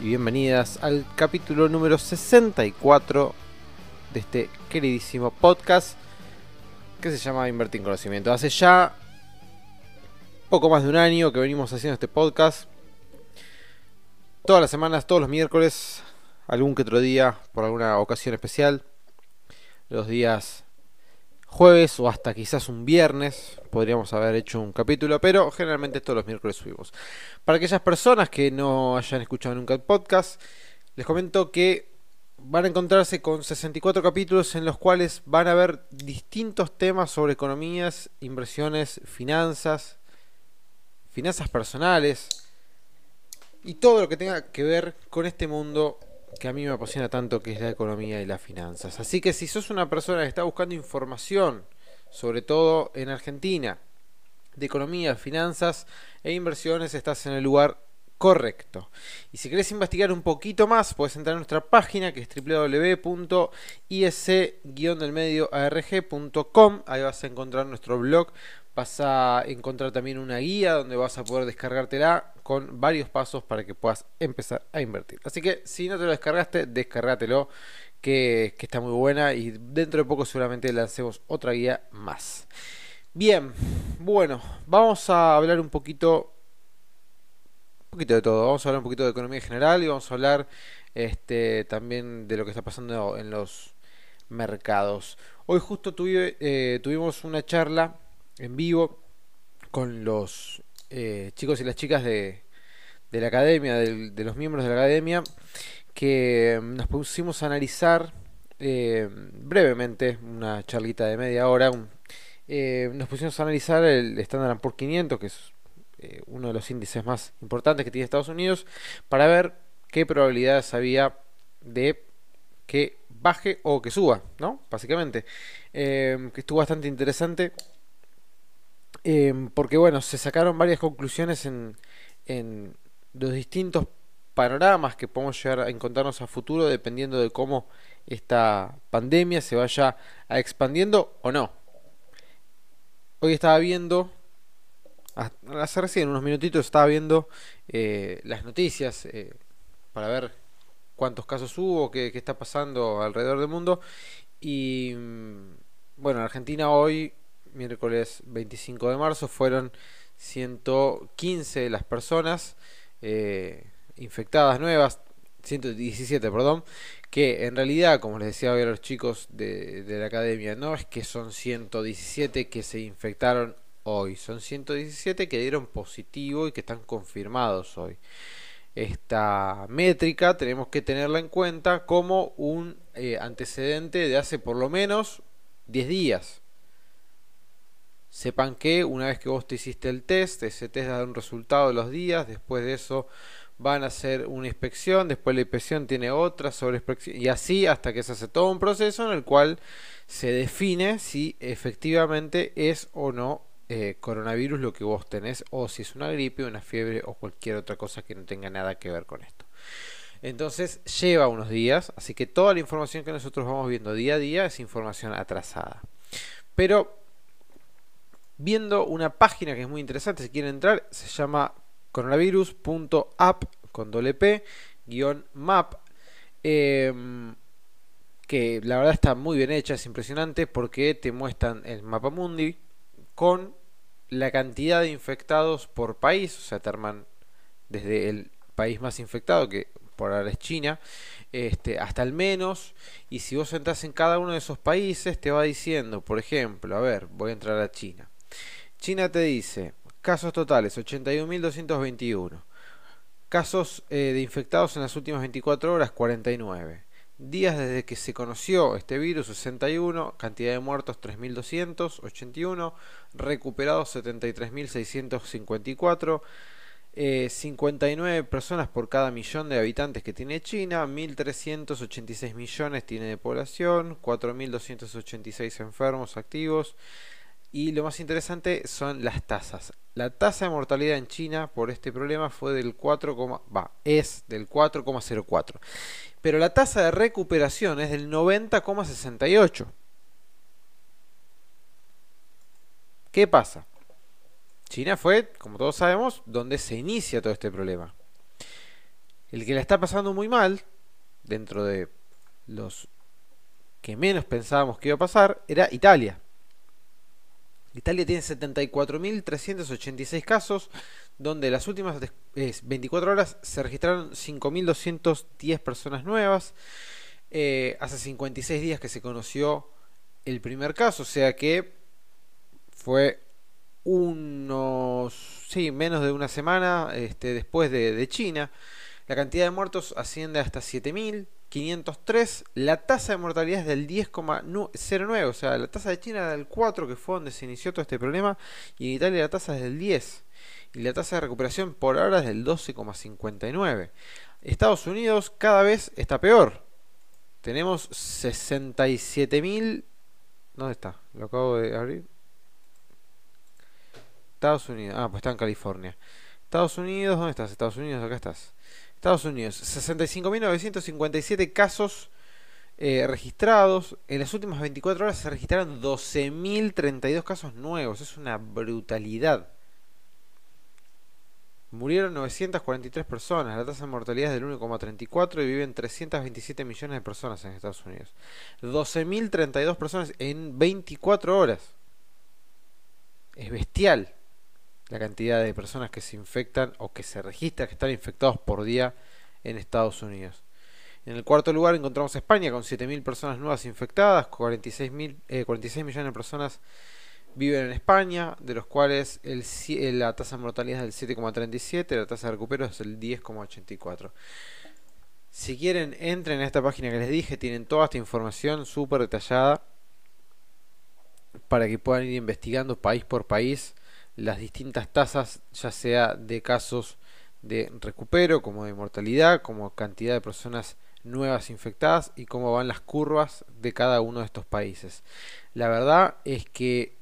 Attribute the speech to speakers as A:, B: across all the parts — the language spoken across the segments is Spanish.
A: y bienvenidas al capítulo número 64 de este queridísimo podcast que se llama Invertir en Conocimiento. Hace ya poco más de un año que venimos haciendo este podcast. Todas las semanas, todos los miércoles, algún que otro día, por alguna ocasión especial. Los días jueves o hasta quizás un viernes podríamos haber hecho un capítulo, pero generalmente todos los miércoles subimos. Para aquellas personas que no hayan escuchado nunca el podcast, les comento que van a encontrarse con 64 capítulos en los cuales van a ver distintos temas sobre economías, inversiones, finanzas, finanzas personales y todo lo que tenga que ver con este mundo que a mí me apasiona tanto, que es la economía y las finanzas. Así que si sos una persona que está buscando información, sobre todo en Argentina, de economía, finanzas e inversiones, estás en el lugar correcto. Y si querés investigar un poquito más, puedes entrar a nuestra página que es www.is-delmedioarg.com. Ahí vas a encontrar nuestro blog vas a encontrar también una guía donde vas a poder descargártela con varios pasos para que puedas empezar a invertir. Así que si no te lo descargaste, descargátelo, que, está muy buena y dentro de poco seguramente lancemos otra guía más. Bien, bueno, vamos a hablar un poquito, un poquito de todo. Vamos a hablar un poquito de economía general y vamos a hablar este, también de lo que está pasando en los mercados. Hoy justo eh, tuvimos una charla en vivo con los eh, chicos y las chicas de, de la academia, de, los miembros de la academia, que mm, nos pusimos a analizar eh, brevemente, una charlita de media hora, eh, nos pusimos a analizar el Standard Poor's 500, que es uno de los índices más importantes que tiene Estados Unidos, para ver qué probabilidades había de que baje o que suba, ¿no? Básicamente. que estuvo bastante interesante. Porque bueno, se sacaron varias conclusiones en los distintos panoramas que podemos llegar a encontrarnos a futuro dependiendo de cómo esta pandemia se vaya a expandiendo o no. Hoy estaba viendo, hace recién unos minutitos estaba viendo eh, las noticias eh, para ver cuántos casos hubo, qué, qué, está pasando alrededor del mundo. Y mm, bueno, en Argentina hoy miércoles 25 de marzo, fueron 115 las personas eh, infectadas nuevas, 117, perdón, que en realidad, como les decía hoy a los chicos de, la academia, no es que son 117 que se infectaron hoy, son 117 que dieron positivo y que están confirmados hoy. Esta métrica tenemos que tenerla en cuenta como un eh, antecedente de hace por lo menos 10 días. Sepan que una vez que vos te hiciste el test, ese test da un resultado de los días, después de eso van a hacer una inspección, después la inspección tiene otra sobre inspección y así hasta que se hace todo un proceso en el cual se define si efectivamente es o no eh, coronavirus lo que vos tenés o si es una gripe, una fiebre o cualquier otra cosa que no tenga nada que ver con esto. Entonces lleva unos días, así que toda la información que nosotros vamos viendo día a día es información atrasada. Pero viendo una página que es muy interesante, si quieren entrar, se llama coronavirus.app con doble p guion map em, que la verdad está muy bien hecha, es impresionante porque te muestran el mapa mundi con la cantidad de infectados por país, o sea, te arman desde el país más infectado, que por ahora es China, este, hasta el menos, y si vos entras en cada uno de esos países, te va diciendo, por ejemplo, a ver, voy a entrar a China. China te dice, casos totales 81.221. Casos eh, de infectados en las últimas 24 horas 49. Días desde que se conoció este virus 61, cantidad de muertos 3.281, recuperados 73.654, 59 eh, personas por cada millón de habitantes que tiene China, 1.386 millones tiene de población, 4.286 enfermos activos y lo más interesante son las tasas. La tasa de mortalidad en China por este problema fue del 4, va, es del 4,04. Pero la tasa de recuperación es del 90,68. ¿Qué pasa? China fue, como todos sabemos, donde se inicia todo este problema. El que la está pasando muy mal, dentro de los que menos pensábamos que iba a pasar, era Italia. Italia tiene 74.386 casos, donde las últimas 24 horas se registraron 5.210 personas nuevas. Eh, hace 56 días que se conoció el primer caso, o sea que fue unos, sí, menos de una semana este, después de, China. La cantidad de muertos asciende hasta 7.503. La tasa de mortalidad es del 10,09. O sea, la tasa de China era del 4, que fue donde se inició todo este problema. Y en Italia la tasa es del 10. Y la tasa de recuperación por ahora es del 12,59. Estados Unidos cada vez está peor. Tenemos 67.000... ¿Dónde está? Lo acabo de abrir. Estados Unidos. Ah, pues está en California. Estados Unidos, ¿dónde estás? Estados Unidos, acá estás. Estados Unidos, 65.957 casos eh, registrados. En las últimas 24 horas se registraron 12.032 casos nuevos. Es una brutalidad. Murieron 943 personas. La tasa de mortalidad es del 1,34 y viven 327 millones de personas en Estados Unidos. 12.032 personas en 24 horas. Es bestial la cantidad de personas que se infectan o que se registran que están infectados por día en Estados Unidos. En el cuarto lugar encontramos España con 7.000 personas nuevas infectadas, 46, 46 eh, millones de personas viven en España, de los cuales eh, la tasa de mortalidad es del 7,37, la tasa de recupero es del 10,84. Si quieren, entren a esta página que les dije, tienen toda esta información súper detallada para que puedan ir investigando país por país las distintas tasas, ya sea de casos de recupero, como de mortalidad, como cantidad de personas nuevas infectadas y cómo van las curvas de cada uno de estos países. La verdad es que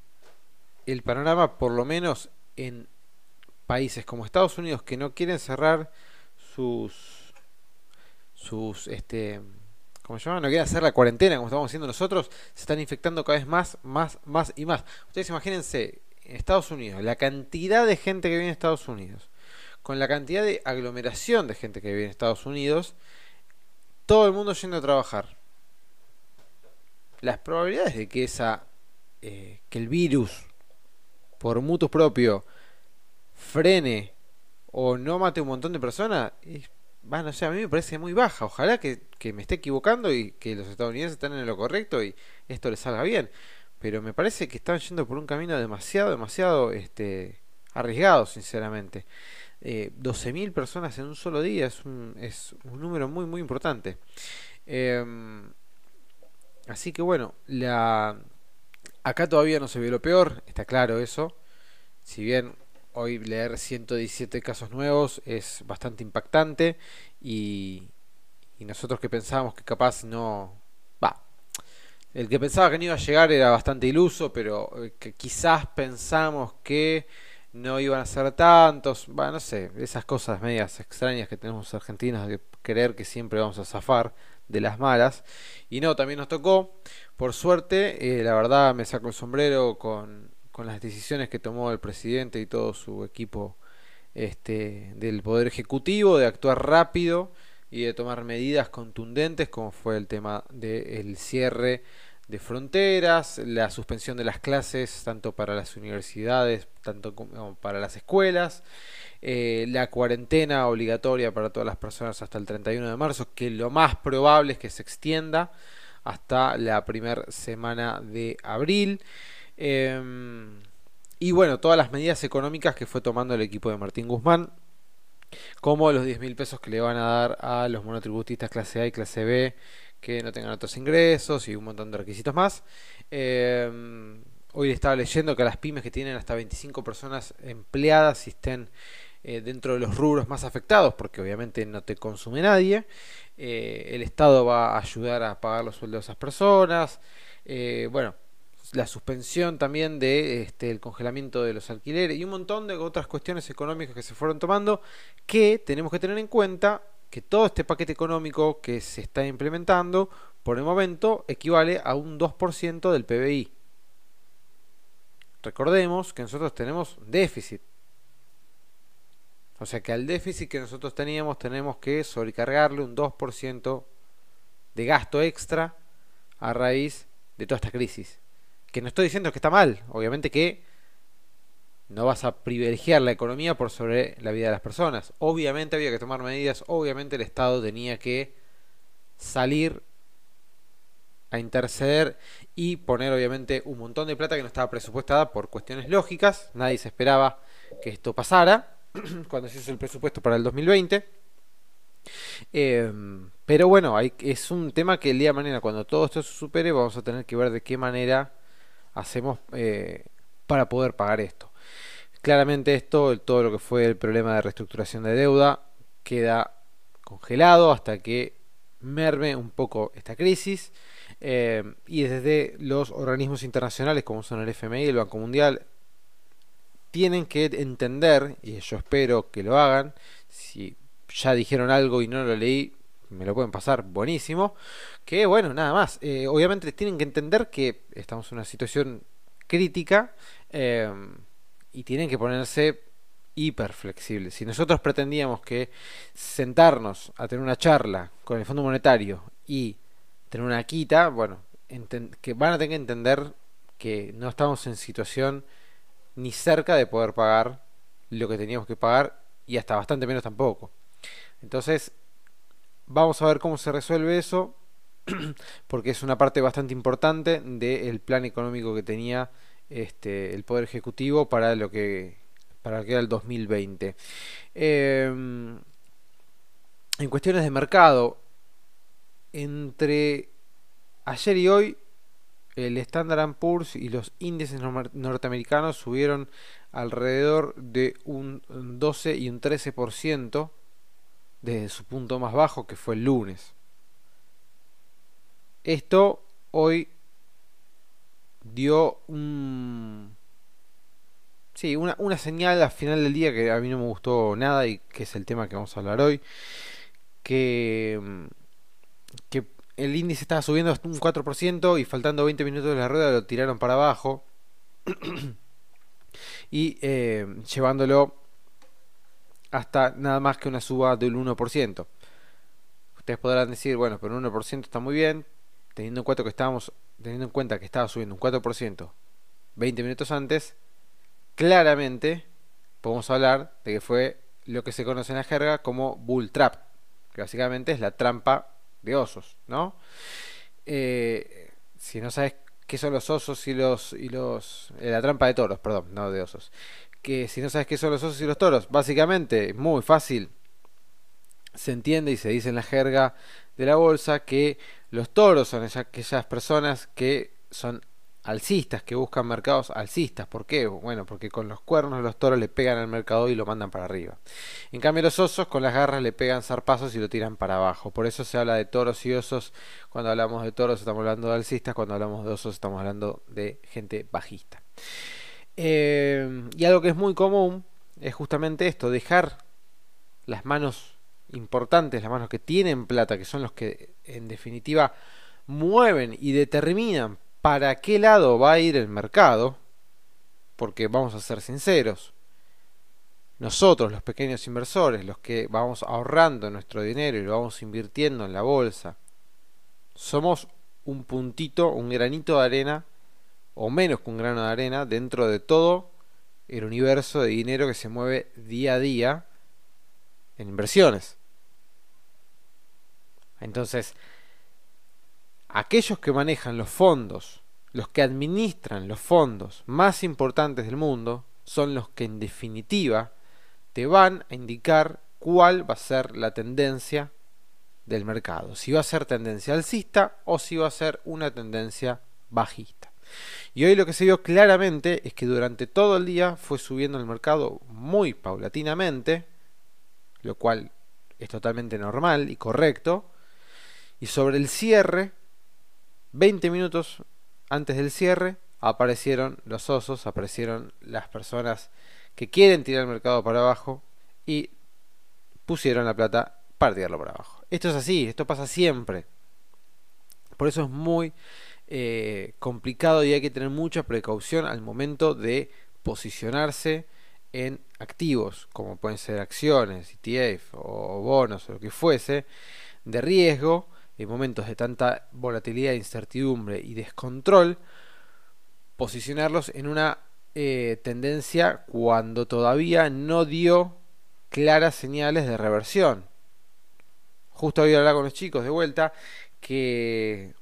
A: el panorama, por lo menos en países como Estados Unidos que no quieren cerrar sus sus este como se llama, no quieren hacer la cuarentena como estamos haciendo nosotros, se están infectando cada vez más, más, más y más. Ustedes imagínense en Estados Unidos, la cantidad de gente que vive en Estados Unidos, con la cantidad de aglomeración de gente que vive en Estados Unidos, todo el mundo yendo a trabajar. Las probabilidades de que esa eh, que el virus por mutuo propio frene o no mate un montón de personas, bueno, a mí me parece muy baja. Ojalá que, que me esté equivocando y que los estadounidenses estén en lo correcto y esto les salga bien pero me parece que están yendo por un camino demasiado, demasiado este, arriesgado, sinceramente. Eh, 12.000 personas en un solo día es un, es un número muy, muy importante. Em, así que bueno, la, acá todavía no se ve lo peor, está claro eso. Si bien hoy leer 117 casos nuevos es bastante impactante y, y nosotros que pensábamos que capaz no, el que pensaba que no iba a llegar era bastante iluso, pero eh, que quizás pensamos que no iban a ser tantos. Bueno, no sé, esas cosas medias extrañas que tenemos argentinos de creer que siempre vamos a zafar de las malas. Y no, también nos tocó. Por suerte, eh, la verdad me saco el sombrero con, con las decisiones que tomó el presidente y todo su equipo este, del Poder Ejecutivo de actuar rápido y de tomar medidas contundentes como fue el tema del cierre de fronteras, la suspensión de las clases tanto para las universidades, tanto como para las escuelas, eh, la cuarentena obligatoria para todas las personas hasta el 31 de marzo, que lo más probable es que se extienda hasta la primera semana de abril. Em, y bueno, todas las medidas económicas que fue tomando el equipo de Martín Guzmán como los 10 mil pesos que le van a dar a los monotributistas clase A y clase B que no tengan otros ingresos y un montón de requisitos más. Eh, hoy estaba leyendo que las pymes que tienen hasta 25 personas empleadas y estén eh, dentro de los rubros más afectados, porque obviamente no te consume nadie. Eh, el Estado va a ayudar a pagar los sueldos de esas personas. bueno, la suspensión también de este, el congelamiento de los alquileres y un montón de otras cuestiones económicas que se fueron tomando que tenemos que tener en cuenta que todo este paquete económico que se está implementando por el momento equivale a un 2% del PBI. Recordemos que nosotros tenemos déficit. O sea que al déficit que nosotros teníamos tenemos que sobrecargarle un 2% de gasto extra a raíz de toda esta crisis. Que no estoy diciendo que está mal, obviamente que no vas a privilegiar la economía por sobre la vida de las personas. Obviamente había que tomar medidas, obviamente el Estado tenía que salir a interceder y poner obviamente un montón de plata que no estaba presupuestada por cuestiones lógicas. Nadie se esperaba que esto pasara cuando se hizo el presupuesto para el 2020. Em, pero bueno, hay, es un tema que el día de mañana, cuando todo esto se supere, vamos a tener que ver de qué manera hacemos eh, para poder pagar esto. Claramente esto, todo lo que fue el problema de reestructuración de deuda, queda congelado hasta que merme un poco esta crisis. Eh, y desde los organismos internacionales como son el FMI y el Banco Mundial tienen que entender, y yo espero que lo hagan, si ya dijeron algo y no lo leí, me lo pueden pasar buenísimo, que bueno, nada más, eh, obviamente tienen que entender que estamos en una situación crítica eh, y tienen que ponerse hiper flexibles. Si nosotros pretendíamos que sentarnos a tener una charla con el Fondo Monetario y tener una quita, bueno, que van a tener que entender que no estamos en situación ni cerca de poder pagar lo que teníamos que pagar y hasta bastante menos tampoco. Entonces, vamos a ver cómo se resuelve eso, porque es una parte bastante importante del plan económico que tenía este, el Poder Ejecutivo para lo que, para era el 2020. Em, en cuestiones de mercado, entre ayer y hoy, el Standard Poor's y los índices norteamericanos subieron alrededor de un 12 y un 13% desde su punto más bajo que fue el lunes. Esto hoy dio un... Sí, una, una señal al final del día que a mí no me gustó nada y que es el tema que vamos a hablar hoy. Que, que el índice estaba subiendo hasta un 4% y faltando 20 minutos de la rueda lo tiraron para abajo. y eh, llevándolo hasta nada más que una suba del 1%. Ustedes podrán decir, bueno, pero un 1% está muy bien, teniendo en cuenta que estábamos teniendo en cuenta que estaba subiendo un 4% 20 minutos antes, claramente podemos hablar de que fue lo que se conoce en la jerga como bull trap, que básicamente es la trampa de osos, ¿no? Eh, si no sabes qué son los osos y los y los eh, la trampa de toros, perdón, no de osos. Que si no sabes qué son los osos y los toros, básicamente muy fácil se entiende y se dice en la jerga de la bolsa que los toros son aquellas personas que son alcistas, que buscan mercados alcistas. ¿Por qué? Bueno, porque con los cuernos los toros le pegan al mercado y lo mandan para arriba. En cambio los osos con las garras le pegan zarpazos y lo tiran para abajo. Por eso se habla de toros y osos. Cuando hablamos de toros estamos hablando de alcistas, cuando hablamos de osos estamos hablando de gente bajista. Eh, y algo que es muy común es justamente esto, dejar las manos importantes, las manos que tienen plata, que son los que en definitiva mueven y determinan para qué lado va a ir el mercado, porque vamos a ser sinceros, nosotros los pequeños inversores, los que vamos ahorrando nuestro dinero y lo vamos invirtiendo en la bolsa, somos un puntito, un granito de arena, o menos que un grano de arena, dentro de todo el universo de dinero que se mueve día a día en inversiones. Entonces, aquellos que manejan los fondos, los que administran los fondos más importantes del mundo, son los que en definitiva te van a indicar cuál va a ser la tendencia del mercado. Si va a ser tendencia alcista o si va a ser una tendencia bajista. Y hoy lo que se vio claramente es que durante todo el día fue subiendo el mercado muy paulatinamente, lo cual es totalmente normal y correcto. Y sobre el cierre, 20 minutos antes del cierre, aparecieron los osos, aparecieron las personas que quieren tirar el mercado para abajo y pusieron la plata para tirarlo para abajo. Esto es así, esto pasa siempre. Por eso es muy eh, complicado y hay que tener mucha precaución al momento de posicionarse en activos, como pueden ser acciones, ETF o bonos o lo que fuese, de riesgo, en momentos de tanta volatilidad, incertidumbre y descontrol, posicionarlos en una eh, tendencia cuando todavía no dio claras señales de reversión. Justo había hablado con los chicos de vuelta que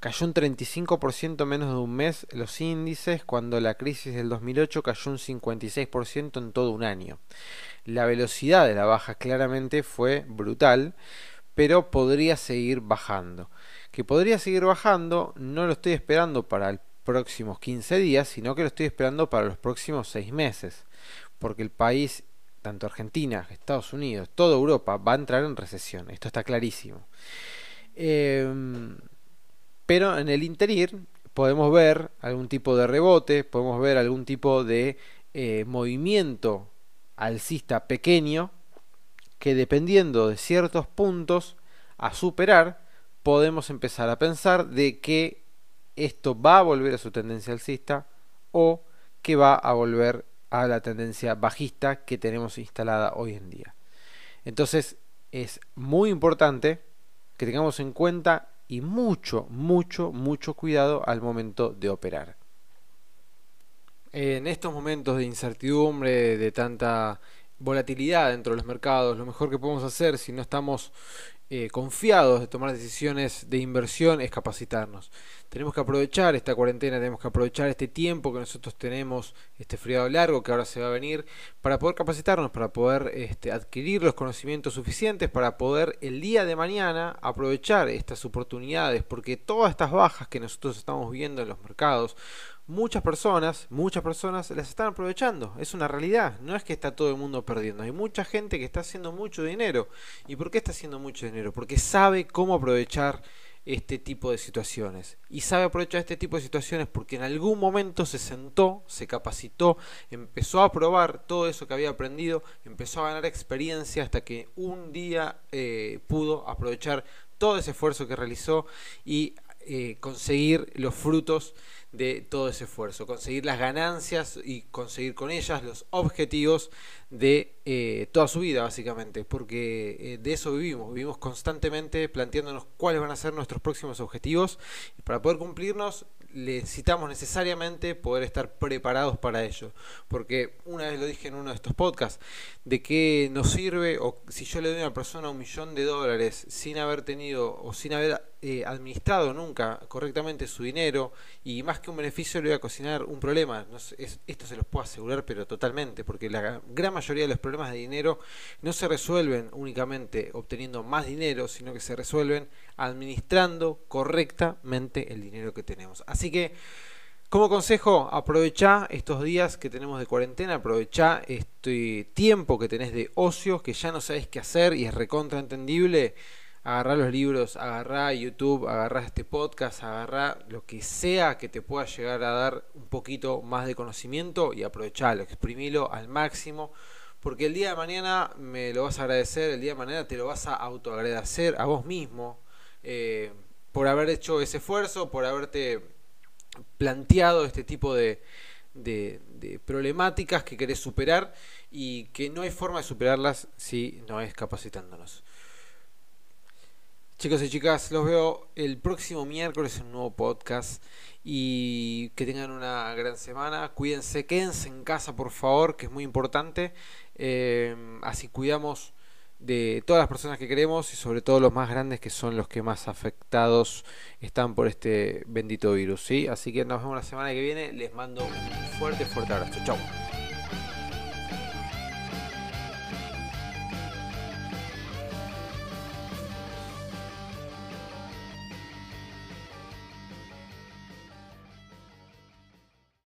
A: cayó un 35% menos de un mes los índices cuando la crisis del 2008 cayó un 56% en todo un año. La velocidad de la baja claramente fue brutal, pero podría seguir bajando. Que podría seguir bajando no lo estoy esperando para los próximos 15 días, sino que lo estoy esperando para los próximos 6 meses, porque el país tanto Argentina, Estados Unidos, toda Europa va a entrar en recesión. Esto está clarísimo. Em, pero en el interior podemos ver algún tipo de rebote, podemos ver algún tipo de eh, movimiento alcista pequeño que dependiendo de ciertos puntos a superar, podemos empezar a pensar de que esto va a volver a su tendencia alcista o que va a volver a la tendencia bajista que tenemos instalada hoy en día. Entonces es muy importante que tengamos en cuenta y mucho, mucho, mucho cuidado al momento de operar. En estos momentos de incertidumbre, de tanta volatilidad dentro de los mercados, lo mejor que podemos hacer si no estamos eh, confiados de tomar decisiones de inversión es capacitarnos. Tenemos que aprovechar esta cuarentena, tenemos que aprovechar este tiempo que nosotros tenemos, este frío largo que ahora se va a venir, para poder capacitarnos, para poder este, adquirir los conocimientos suficientes, para poder el día de mañana aprovechar estas oportunidades, porque todas estas bajas que nosotros estamos viendo en los mercados, muchas personas, muchas personas las están aprovechando. Es una realidad. No es que está todo el mundo perdiendo. Hay mucha gente que está haciendo mucho dinero. ¿Y por qué está haciendo mucho dinero? Porque sabe cómo aprovechar este tipo de situaciones. Y sabe aprovechar este tipo de situaciones porque en algún momento se sentó, se capacitó, empezó a probar todo eso que había aprendido, empezó a ganar experiencia hasta que un día eh, pudo aprovechar todo ese esfuerzo que realizó y eh, conseguir los frutos de todo ese esfuerzo, conseguir las ganancias y conseguir con ellas los objetivos de eh, toda su vida, básicamente, porque eh, de eso vivimos, vivimos constantemente planteándonos cuáles van a ser nuestros próximos objetivos. Y para poder cumplirnos necesitamos necesariamente poder estar preparados para ello. Porque una vez lo dije en uno de estos podcasts, de qué nos sirve, o si yo le doy a una persona un millón de dólares sin haber tenido o sin haber eh, administrado nunca correctamente su dinero, y más que un beneficio le voy a cocinar un problema. esto se los puedo asegurar, pero totalmente, porque la gran mayoría de los problemas de dinero no se resuelven únicamente obteniendo más dinero, sino que se resuelven administrando correctamente el dinero que tenemos. Así que, como consejo, aprovecha estos días que tenemos de cuarentena, aprovecha este tiempo que tenés de ocio, que ya no sabes qué hacer y es recontra entendible. Agarrá los libros, agarrá YouTube, agarrá este podcast, agarrá lo que sea que te pueda llegar a dar un poquito más de conocimiento y aprovechalo, exprimilo al máximo porque el día de mañana me lo vas a agradecer, el día de mañana te lo vas a autoagradecer a vos mismo, eh, por haber hecho ese esfuerzo, por haberte planteado este tipo de, de, problemáticas que querés superar y que no hay forma de superarlas si no es capacitándonos. Chicos y chicas, los veo el próximo miércoles en un nuevo podcast y que tengan una gran semana. Cuídense, quédense en casa por favor, que es muy importante. Eh, así cuidamos de todas las personas que queremos y sobre todo los más grandes que son los que más afectados están por este bendito virus. ¿sí? Así que nos vemos la semana que viene. Les mando un fuerte, fuerte abrazo. Chau.